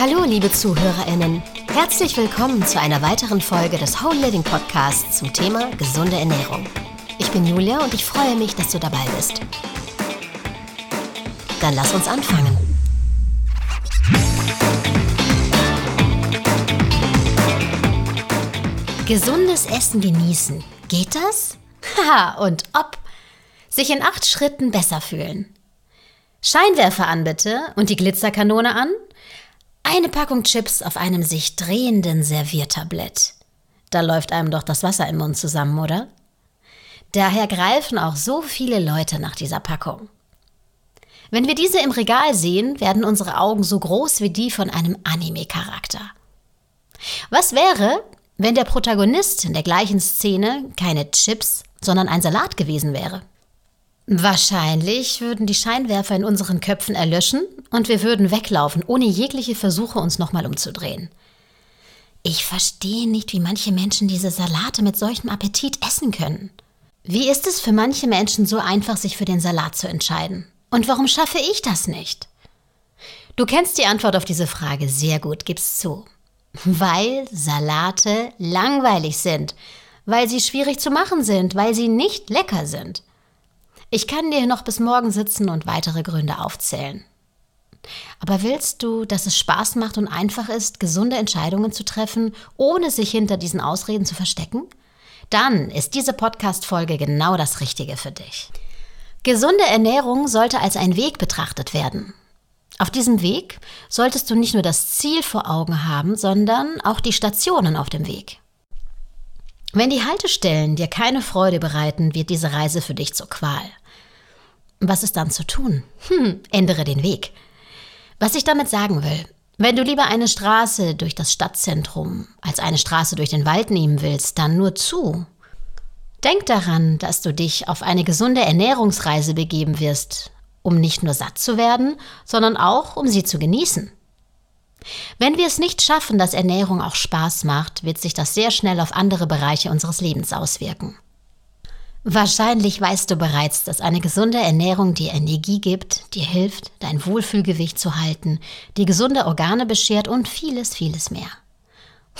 Hallo, liebe ZuhörerInnen. Herzlich willkommen zu einer weiteren Folge des Whole Living Podcasts zum Thema gesunde Ernährung. Ich bin Julia und ich freue mich, dass du dabei bist. Dann lass uns anfangen. Gesundes Essen genießen. Geht das? Haha, und ob. Sich in acht Schritten besser fühlen. Scheinwerfer an bitte und die Glitzerkanone an. Eine Packung Chips auf einem sich drehenden Serviertablett. Da läuft einem doch das Wasser im Mund zusammen, oder? Daher greifen auch so viele Leute nach dieser Packung. Wenn wir diese im Regal sehen, werden unsere Augen so groß wie die von einem Anime-Charakter. Was wäre, wenn der Protagonist in der gleichen Szene keine Chips, sondern ein Salat gewesen wäre? Wahrscheinlich würden die Scheinwerfer in unseren Köpfen erlöschen und wir würden weglaufen, ohne jegliche Versuche, uns nochmal umzudrehen. Ich verstehe nicht, wie manche Menschen diese Salate mit solchem Appetit essen können. Wie ist es für manche Menschen so einfach, sich für den Salat zu entscheiden? Und warum schaffe ich das nicht? Du kennst die Antwort auf diese Frage sehr gut, gib's zu. Weil Salate langweilig sind, weil sie schwierig zu machen sind, weil sie nicht lecker sind. Ich kann dir noch bis morgen sitzen und weitere Gründe aufzählen. Aber willst du, dass es Spaß macht und einfach ist, gesunde Entscheidungen zu treffen, ohne sich hinter diesen Ausreden zu verstecken? Dann ist diese Podcast-Folge genau das Richtige für dich. Gesunde Ernährung sollte als ein Weg betrachtet werden. Auf diesem Weg solltest du nicht nur das Ziel vor Augen haben, sondern auch die Stationen auf dem Weg. Wenn die Haltestellen dir keine Freude bereiten, wird diese Reise für dich zur Qual. Was ist dann zu tun? Hm, ändere den Weg. Was ich damit sagen will, wenn du lieber eine Straße durch das Stadtzentrum als eine Straße durch den Wald nehmen willst, dann nur zu. Denk daran, dass du dich auf eine gesunde Ernährungsreise begeben wirst, um nicht nur satt zu werden, sondern auch um sie zu genießen. Wenn wir es nicht schaffen, dass Ernährung auch Spaß macht, wird sich das sehr schnell auf andere Bereiche unseres Lebens auswirken. Wahrscheinlich weißt du bereits, dass eine gesunde Ernährung dir Energie gibt, dir hilft, dein Wohlfühlgewicht zu halten, dir gesunde Organe beschert und vieles, vieles mehr.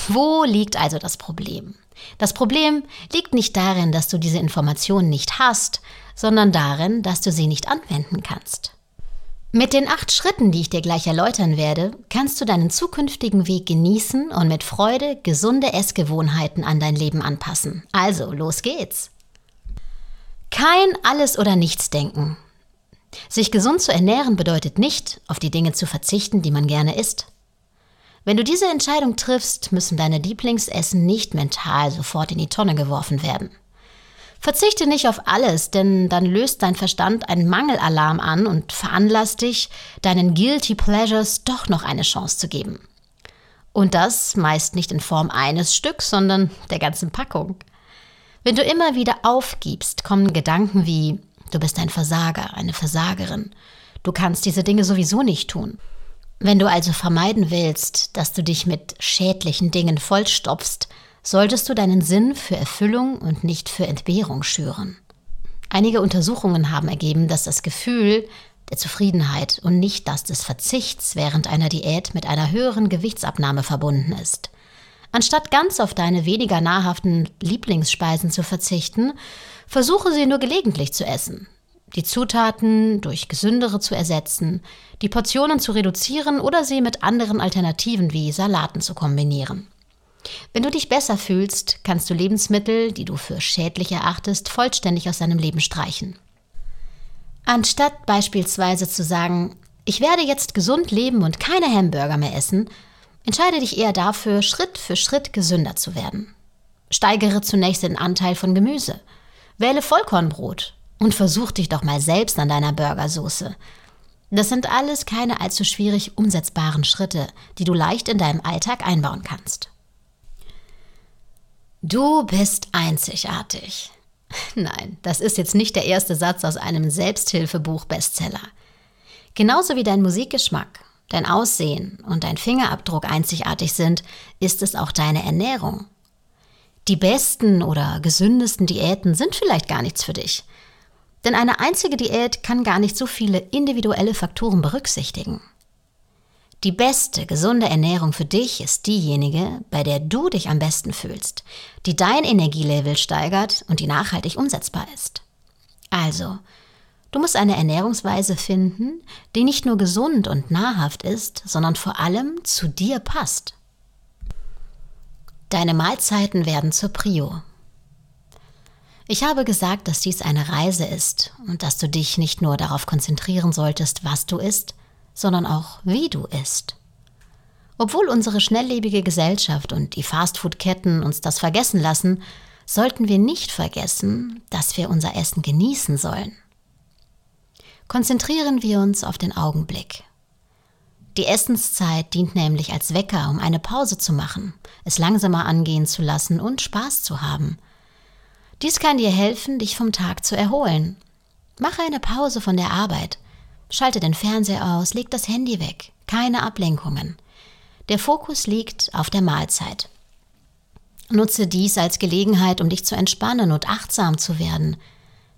Wo liegt also das Problem? Das Problem liegt nicht darin, dass du diese Informationen nicht hast, sondern darin, dass du sie nicht anwenden kannst. Mit den acht Schritten, die ich dir gleich erläutern werde, kannst du deinen zukünftigen Weg genießen und mit Freude gesunde Essgewohnheiten an dein Leben anpassen. Also, los geht's! Kein Alles- oder Nichts-Denken. Sich gesund zu ernähren bedeutet nicht, auf die Dinge zu verzichten, die man gerne isst. Wenn du diese Entscheidung triffst, müssen deine Lieblingsessen nicht mental sofort in die Tonne geworfen werden. Verzichte nicht auf alles, denn dann löst dein Verstand einen Mangelalarm an und veranlasst dich, deinen Guilty Pleasures doch noch eine Chance zu geben. Und das meist nicht in Form eines Stücks, sondern der ganzen Packung. Wenn du immer wieder aufgibst, kommen Gedanken wie, du bist ein Versager, eine Versagerin. Du kannst diese Dinge sowieso nicht tun. Wenn du also vermeiden willst, dass du dich mit schädlichen Dingen vollstopfst, solltest du deinen Sinn für Erfüllung und nicht für Entbehrung schüren. Einige Untersuchungen haben ergeben, dass das Gefühl der Zufriedenheit und nicht das des Verzichts während einer Diät mit einer höheren Gewichtsabnahme verbunden ist. Anstatt ganz auf deine weniger nahrhaften Lieblingsspeisen zu verzichten, versuche sie nur gelegentlich zu essen die Zutaten durch gesündere zu ersetzen, die Portionen zu reduzieren oder sie mit anderen Alternativen wie Salaten zu kombinieren. Wenn du dich besser fühlst, kannst du Lebensmittel, die du für schädlich erachtest, vollständig aus deinem Leben streichen. Anstatt beispielsweise zu sagen, ich werde jetzt gesund leben und keine Hamburger mehr essen, entscheide dich eher dafür, Schritt für Schritt gesünder zu werden. Steigere zunächst den Anteil von Gemüse. Wähle Vollkornbrot und versuch dich doch mal selbst an deiner Burgersoße. Das sind alles keine allzu schwierig umsetzbaren Schritte, die du leicht in deinem Alltag einbauen kannst. Du bist einzigartig. Nein, das ist jetzt nicht der erste Satz aus einem Selbsthilfebuch-Bestseller. Genauso wie dein Musikgeschmack, dein Aussehen und dein Fingerabdruck einzigartig sind, ist es auch deine Ernährung. Die besten oder gesündesten Diäten sind vielleicht gar nichts für dich. Denn eine einzige Diät kann gar nicht so viele individuelle Faktoren berücksichtigen. Die beste, gesunde Ernährung für dich ist diejenige, bei der du dich am besten fühlst, die dein Energielevel steigert und die nachhaltig umsetzbar ist. Also, du musst eine Ernährungsweise finden, die nicht nur gesund und nahrhaft ist, sondern vor allem zu dir passt. Deine Mahlzeiten werden zur Prio. Ich habe gesagt, dass dies eine Reise ist und dass du dich nicht nur darauf konzentrieren solltest, was du isst, sondern auch wie du isst. Obwohl unsere schnelllebige Gesellschaft und die Fastfood-Ketten uns das vergessen lassen, sollten wir nicht vergessen, dass wir unser Essen genießen sollen. Konzentrieren wir uns auf den Augenblick. Die Essenszeit dient nämlich als Wecker, um eine Pause zu machen, es langsamer angehen zu lassen und Spaß zu haben – dies kann dir helfen, dich vom Tag zu erholen. Mache eine Pause von der Arbeit. Schalte den Fernseher aus, leg das Handy weg. Keine Ablenkungen. Der Fokus liegt auf der Mahlzeit. Nutze dies als Gelegenheit, um dich zu entspannen und achtsam zu werden.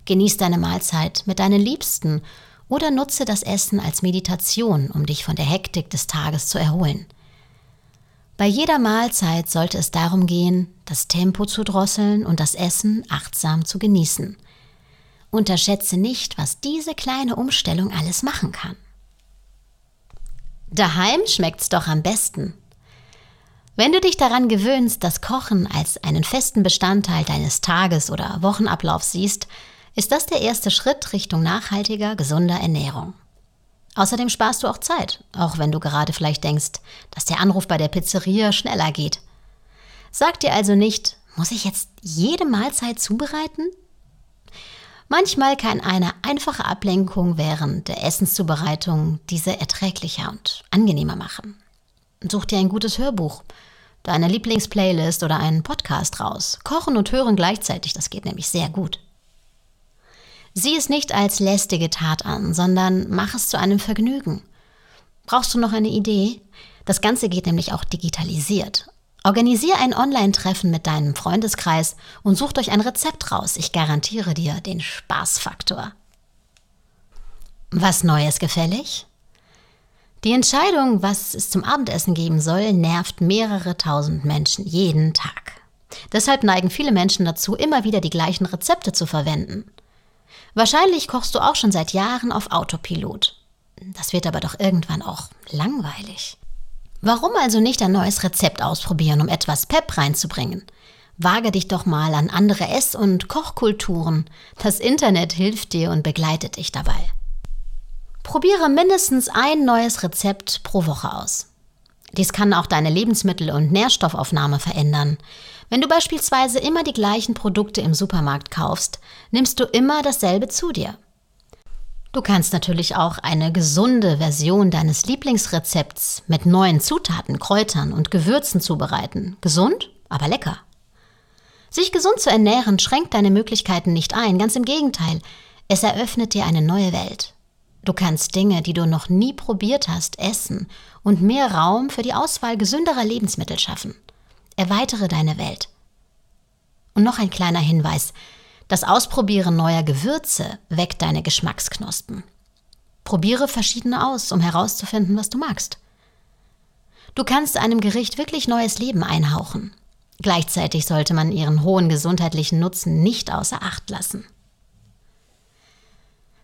Genieß deine Mahlzeit mit deinen Liebsten oder nutze das Essen als Meditation, um dich von der Hektik des Tages zu erholen. Bei jeder Mahlzeit sollte es darum gehen, das Tempo zu drosseln und das Essen achtsam zu genießen. Unterschätze nicht, was diese kleine Umstellung alles machen kann. Daheim schmeckt's doch am besten. Wenn du dich daran gewöhnst, das Kochen als einen festen Bestandteil deines Tages- oder Wochenablaufs siehst, ist das der erste Schritt Richtung nachhaltiger, gesunder Ernährung. Außerdem sparst du auch Zeit, auch wenn du gerade vielleicht denkst, dass der Anruf bei der Pizzeria schneller geht. Sag dir also nicht, muss ich jetzt jede Mahlzeit zubereiten? Manchmal kann eine einfache Ablenkung während der Essenszubereitung diese erträglicher und angenehmer machen. Such dir ein gutes Hörbuch, deine Lieblingsplaylist oder einen Podcast raus. Kochen und hören gleichzeitig, das geht nämlich sehr gut. Sieh es nicht als lästige Tat an, sondern mach es zu einem Vergnügen. Brauchst du noch eine Idee? Das Ganze geht nämlich auch digitalisiert. Organisier ein Online-Treffen mit deinem Freundeskreis und sucht euch ein Rezept raus. Ich garantiere dir den Spaßfaktor. Was Neues gefällig? Die Entscheidung, was es zum Abendessen geben soll, nervt mehrere tausend Menschen jeden Tag. Deshalb neigen viele Menschen dazu, immer wieder die gleichen Rezepte zu verwenden. Wahrscheinlich kochst du auch schon seit Jahren auf Autopilot. Das wird aber doch irgendwann auch langweilig. Warum also nicht ein neues Rezept ausprobieren, um etwas Pep reinzubringen? Wage dich doch mal an andere Ess- und Kochkulturen. Das Internet hilft dir und begleitet dich dabei. Probiere mindestens ein neues Rezept pro Woche aus. Dies kann auch deine Lebensmittel- und Nährstoffaufnahme verändern. Wenn du beispielsweise immer die gleichen Produkte im Supermarkt kaufst, nimmst du immer dasselbe zu dir. Du kannst natürlich auch eine gesunde Version deines Lieblingsrezepts mit neuen Zutaten, Kräutern und Gewürzen zubereiten. Gesund, aber lecker. Sich gesund zu ernähren schränkt deine Möglichkeiten nicht ein, ganz im Gegenteil, es eröffnet dir eine neue Welt. Du kannst Dinge, die du noch nie probiert hast, essen und mehr Raum für die Auswahl gesünderer Lebensmittel schaffen. Erweitere deine Welt. Und noch ein kleiner Hinweis. Das Ausprobieren neuer Gewürze weckt deine Geschmacksknospen. Probiere verschiedene aus, um herauszufinden, was du magst. Du kannst einem Gericht wirklich neues Leben einhauchen. Gleichzeitig sollte man ihren hohen gesundheitlichen Nutzen nicht außer Acht lassen.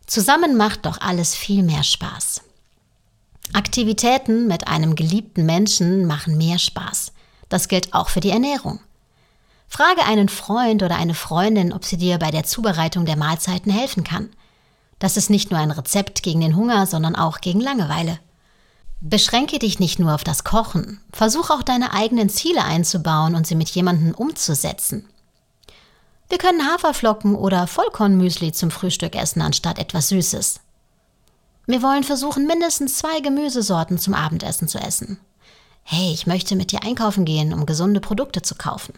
Zusammen macht doch alles viel mehr Spaß. Aktivitäten mit einem geliebten Menschen machen mehr Spaß. Das gilt auch für die Ernährung. Frage einen Freund oder eine Freundin, ob sie dir bei der Zubereitung der Mahlzeiten helfen kann. Das ist nicht nur ein Rezept gegen den Hunger, sondern auch gegen Langeweile. Beschränke dich nicht nur auf das Kochen, versuch auch deine eigenen Ziele einzubauen und sie mit jemandem umzusetzen. Wir können Haferflocken oder Vollkornmüsli zum Frühstück essen anstatt etwas Süßes. Wir wollen versuchen, mindestens zwei Gemüsesorten zum Abendessen zu essen hey, ich möchte mit dir einkaufen gehen, um gesunde Produkte zu kaufen.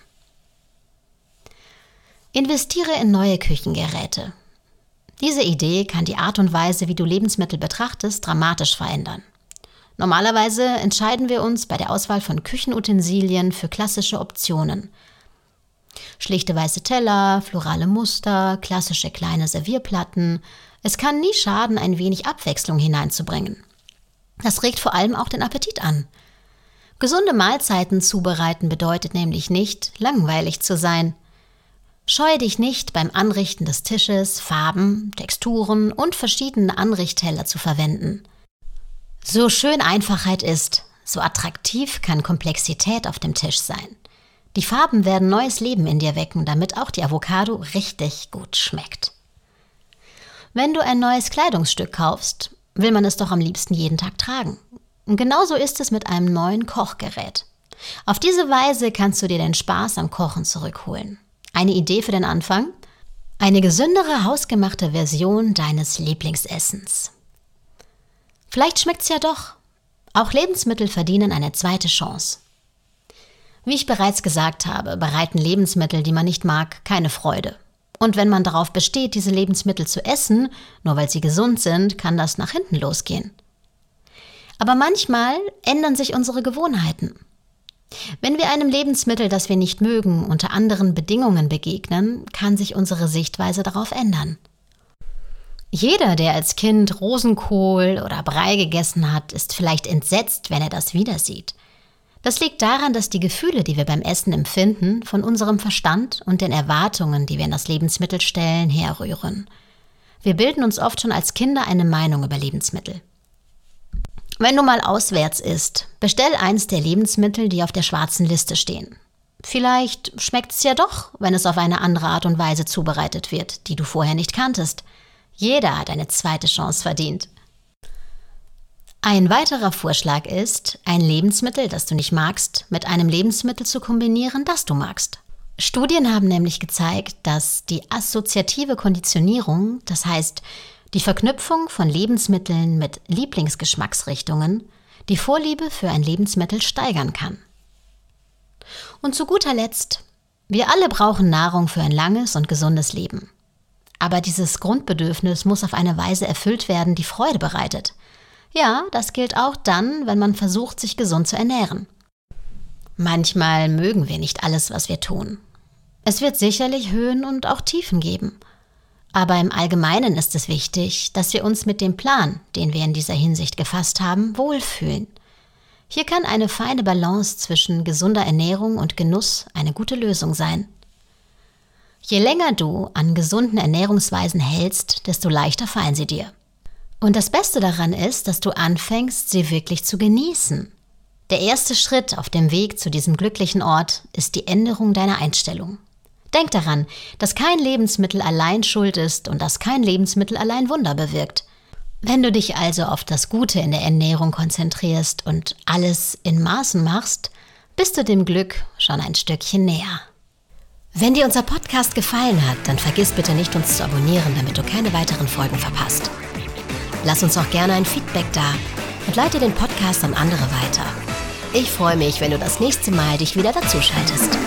Investiere in neue Küchengeräte. Diese Idee kann die Art und Weise, wie du Lebensmittel betrachtest, dramatisch verändern. Normalerweise entscheiden wir uns bei der Auswahl von Küchenutensilien für klassische Optionen. Schlichte weiße Teller, florale Muster, klassische kleine Servierplatten. Es kann nie schaden, ein wenig Abwechslung hineinzubringen. Das regt vor allem auch den Appetit an. Gesunde Mahlzeiten zubereiten bedeutet nämlich nicht, langweilig zu sein. Scheue dich nicht beim Anrichten des Tisches, Farben, Texturen und verschiedene Anrichtteller zu verwenden. So schön Einfachheit ist, so attraktiv kann Komplexität auf dem Tisch sein. Die Farben werden neues Leben in dir wecken, damit auch die Avocado richtig gut schmeckt. Wenn du ein neues Kleidungsstück kaufst, will man es doch am liebsten jeden Tag tragen. Und genauso ist es mit einem neuen Kochgerät. Auf diese Weise kannst du dir den Spaß am Kochen zurückholen. Eine Idee für den Anfang? Eine gesündere, hausgemachte Version deines Lieblingsessens. Vielleicht schmeckt's ja doch. Auch Lebensmittel verdienen eine zweite Chance. Wie ich bereits gesagt habe, bereiten Lebensmittel, die man nicht mag, keine Freude. Und wenn man darauf besteht, diese Lebensmittel zu essen, nur weil sie gesund sind, kann das nach hinten losgehen. Aber manchmal ändern sich unsere Gewohnheiten. Wenn wir einem Lebensmittel, das wir nicht mögen, unter anderen Bedingungen begegnen, kann sich unsere Sichtweise darauf ändern. Jeder, der als Kind Rosenkohl oder Brei gegessen hat, ist vielleicht entsetzt, wenn er das wieder sieht. Das liegt daran, dass die Gefühle, die wir beim Essen empfinden, von unserem Verstand und den Erwartungen, die wir in das Lebensmittel stellen, herrühren. Wir bilden uns oft schon als Kinder eine Meinung über Lebensmittel. Wenn du mal auswärts isst, bestell eins der Lebensmittel, die auf der schwarzen Liste stehen. Vielleicht schmeckt es ja doch, wenn es auf eine andere Art und Weise zubereitet wird, die du vorher nicht kanntest. Jeder hat eine zweite Chance verdient. Ein weiterer Vorschlag ist, ein Lebensmittel, das du nicht magst, mit einem Lebensmittel zu kombinieren, das du magst. Studien haben nämlich gezeigt, dass die assoziative Konditionierung, das heißt die Verknüpfung von Lebensmitteln mit Lieblingsgeschmacksrichtungen, die Vorliebe für ein Lebensmittel steigern kann. Und zu guter Letzt, wir alle brauchen Nahrung für ein langes und gesundes Leben. Aber dieses Grundbedürfnis muss auf eine Weise erfüllt werden, die Freude bereitet – ja, das gilt auch dann, wenn man versucht, sich gesund zu ernähren. Manchmal mögen wir nicht alles, was wir tun. Es wird sicherlich Höhen und auch Tiefen geben. Aber im Allgemeinen ist es wichtig, dass wir uns mit dem Plan, den wir in dieser Hinsicht gefasst haben, wohlfühlen. Hier kann eine feine Balance zwischen gesunder Ernährung und Genuss eine gute Lösung sein. Je länger du an gesunden Ernährungsweisen hältst, desto leichter fallen sie dir. Und das Beste daran ist, dass du anfängst, sie wirklich zu genießen. Der erste Schritt auf dem Weg zu diesem glücklichen Ort ist die Änderung deiner Einstellung. Denk daran, dass kein Lebensmittel allein schuld ist und dass kein Lebensmittel allein Wunder bewirkt. Wenn du dich also auf das Gute in der Ernährung konzentrierst und alles in Maßen machst, bist du dem Glück schon ein Stückchen näher. Wenn dir unser Podcast gefallen hat, dann vergiss bitte nicht, uns zu abonnieren, damit du keine weiteren Folgen verpasst. Lass uns auch gerne ein Feedback da und leite den Podcast an andere weiter. Ich freue mich, wenn du das nächste Mal dich wieder dazuschaltest.